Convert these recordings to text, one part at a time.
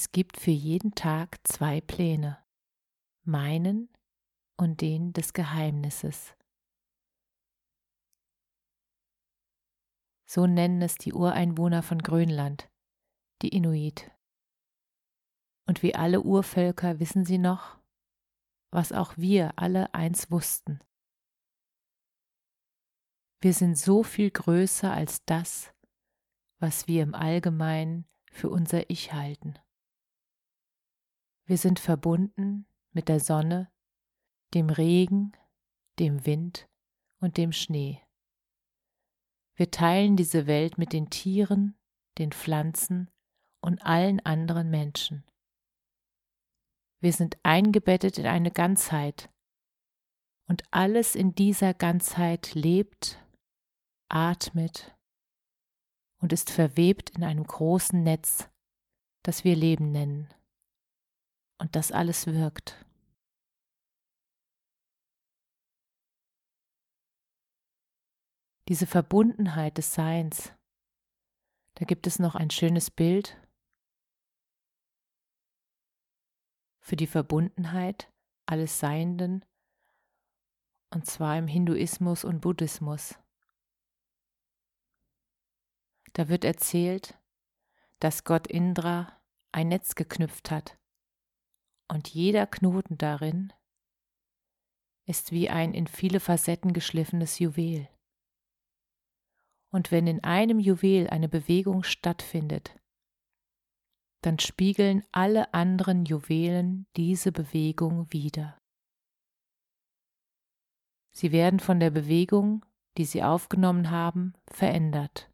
Es gibt für jeden Tag zwei Pläne, meinen und den des Geheimnisses. So nennen es die Ureinwohner von Grönland, die Inuit. Und wie alle Urvölker wissen sie noch, was auch wir alle eins wussten. Wir sind so viel größer als das, was wir im Allgemeinen für unser Ich halten. Wir sind verbunden mit der Sonne, dem Regen, dem Wind und dem Schnee. Wir teilen diese Welt mit den Tieren, den Pflanzen und allen anderen Menschen. Wir sind eingebettet in eine Ganzheit und alles in dieser Ganzheit lebt, atmet und ist verwebt in einem großen Netz, das wir Leben nennen und das alles wirkt. Diese Verbundenheit des Seins, da gibt es noch ein schönes Bild für die Verbundenheit alles Seienden, und zwar im Hinduismus und Buddhismus. Da wird erzählt, dass Gott Indra ein Netz geknüpft hat und jeder Knoten darin ist wie ein in viele Facetten geschliffenes Juwel. Und wenn in einem Juwel eine Bewegung stattfindet, dann spiegeln alle anderen Juwelen diese Bewegung wider. Sie werden von der Bewegung, die sie aufgenommen haben, verändert.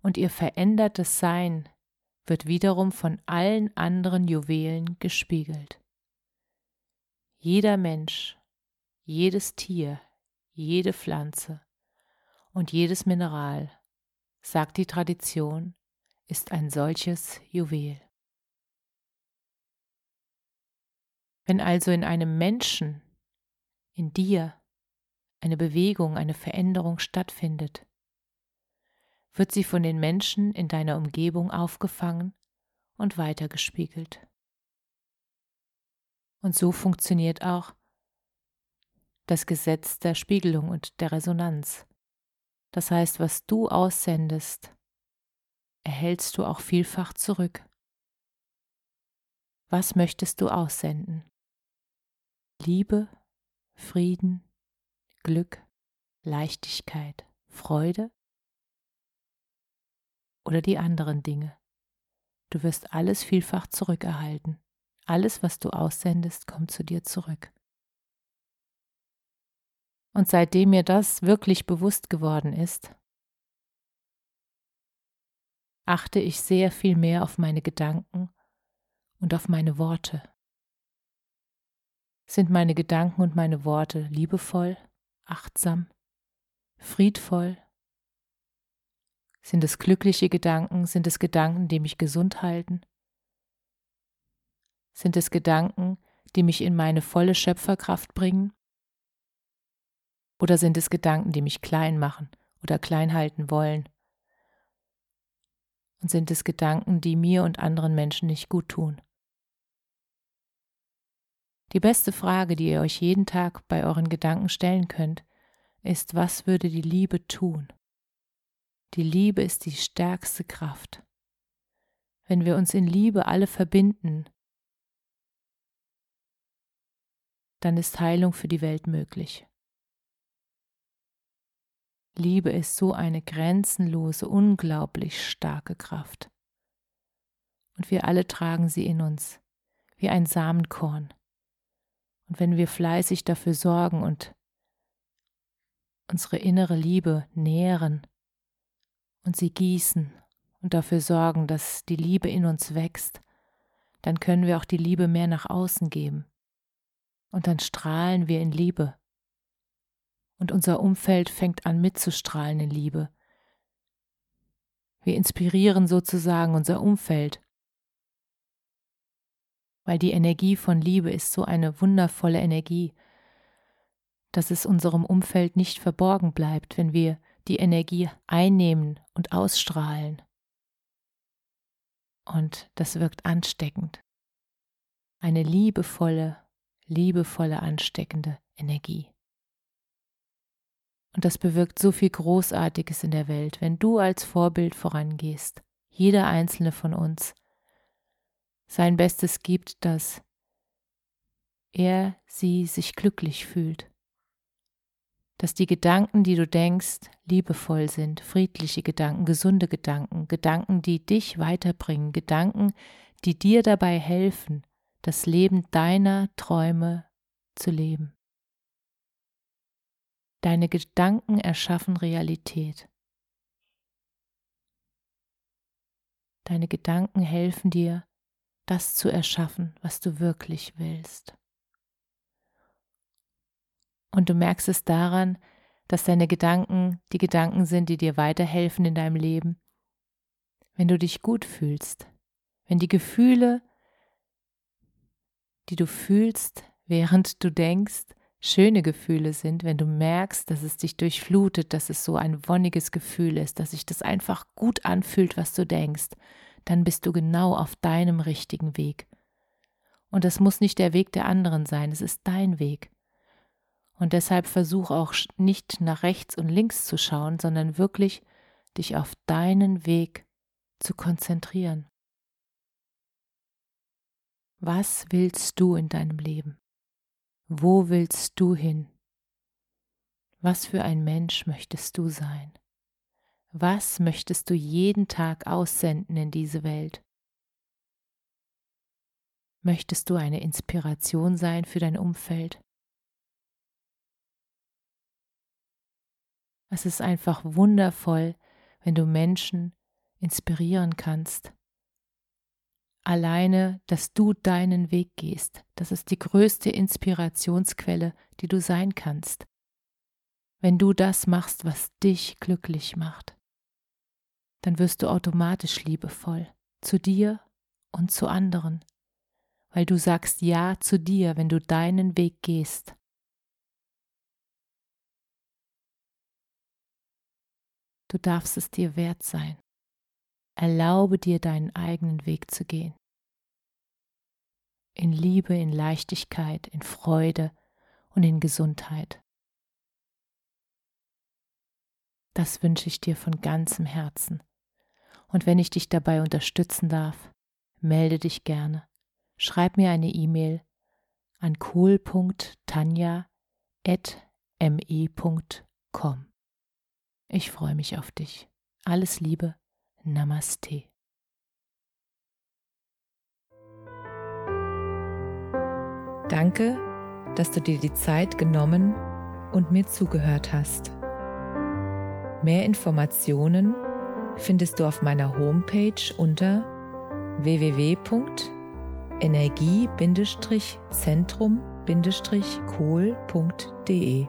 Und ihr verändertes Sein wird wiederum von allen anderen Juwelen gespiegelt. Jeder Mensch, jedes Tier, jede Pflanze und jedes Mineral, sagt die Tradition, ist ein solches Juwel. Wenn also in einem Menschen, in dir, eine Bewegung, eine Veränderung stattfindet, wird sie von den Menschen in deiner Umgebung aufgefangen und weitergespiegelt. Und so funktioniert auch das Gesetz der Spiegelung und der Resonanz. Das heißt, was du aussendest, erhältst du auch vielfach zurück. Was möchtest du aussenden? Liebe, Frieden, Glück, Leichtigkeit, Freude oder die anderen Dinge. Du wirst alles vielfach zurückerhalten. Alles, was du aussendest, kommt zu dir zurück. Und seitdem mir das wirklich bewusst geworden ist, achte ich sehr viel mehr auf meine Gedanken und auf meine Worte. Sind meine Gedanken und meine Worte liebevoll, achtsam, friedvoll, sind es glückliche Gedanken? Sind es Gedanken, die mich gesund halten? Sind es Gedanken, die mich in meine volle Schöpferkraft bringen? Oder sind es Gedanken, die mich klein machen oder klein halten wollen? Und sind es Gedanken, die mir und anderen Menschen nicht gut tun? Die beste Frage, die ihr euch jeden Tag bei euren Gedanken stellen könnt, ist, was würde die Liebe tun? Die Liebe ist die stärkste Kraft. Wenn wir uns in Liebe alle verbinden, dann ist Heilung für die Welt möglich. Liebe ist so eine grenzenlose, unglaublich starke Kraft. Und wir alle tragen sie in uns. wie ein Samenkorn. Und wenn wir fleißig dafür sorgen und unsere innere Liebe nähren und sie gießen und dafür sorgen, dass die Liebe in uns wächst, dann können wir auch die Liebe mehr nach außen geben. Und dann strahlen wir in Liebe. Und unser Umfeld fängt an mitzustrahlen in Liebe. Wir inspirieren sozusagen unser Umfeld weil die Energie von Liebe ist so eine wundervolle Energie, dass es unserem Umfeld nicht verborgen bleibt, wenn wir die Energie einnehmen und ausstrahlen. Und das wirkt ansteckend. Eine liebevolle, liebevolle, ansteckende Energie. Und das bewirkt so viel Großartiges in der Welt, wenn du als Vorbild vorangehst, jeder einzelne von uns, sein Bestes gibt, dass er sie sich glücklich fühlt, dass die Gedanken, die du denkst, liebevoll sind, friedliche Gedanken, gesunde Gedanken, Gedanken, die dich weiterbringen, Gedanken, die dir dabei helfen, das Leben deiner Träume zu leben. Deine Gedanken erschaffen Realität. Deine Gedanken helfen dir, das zu erschaffen, was du wirklich willst. Und du merkst es daran, dass deine Gedanken die Gedanken sind, die dir weiterhelfen in deinem Leben. Wenn du dich gut fühlst, wenn die Gefühle, die du fühlst, während du denkst, schöne Gefühle sind, wenn du merkst, dass es dich durchflutet, dass es so ein wonniges Gefühl ist, dass sich das einfach gut anfühlt, was du denkst, dann bist du genau auf deinem richtigen Weg. Und das muss nicht der Weg der anderen sein, es ist dein Weg. Und deshalb versuch auch nicht nach rechts und links zu schauen, sondern wirklich dich auf deinen Weg zu konzentrieren. Was willst du in deinem Leben? Wo willst du hin? Was für ein Mensch möchtest du sein? Was möchtest du jeden Tag aussenden in diese Welt? Möchtest du eine Inspiration sein für dein Umfeld? Es ist einfach wundervoll, wenn du Menschen inspirieren kannst. Alleine, dass du deinen Weg gehst, das ist die größte Inspirationsquelle, die du sein kannst. Wenn du das machst, was dich glücklich macht dann wirst du automatisch liebevoll zu dir und zu anderen, weil du sagst Ja zu dir, wenn du deinen Weg gehst. Du darfst es dir wert sein. Erlaube dir deinen eigenen Weg zu gehen. In Liebe, in Leichtigkeit, in Freude und in Gesundheit. Das wünsche ich dir von ganzem Herzen. Und wenn ich dich dabei unterstützen darf, melde dich gerne. Schreib mir eine E-Mail an cool.tanja.me.com. Ich freue mich auf dich. Alles Liebe. Namaste. Danke, dass du dir die Zeit genommen und mir zugehört hast. Mehr Informationen findest du auf meiner Homepage unter www.energie-zentrum-kohl.de.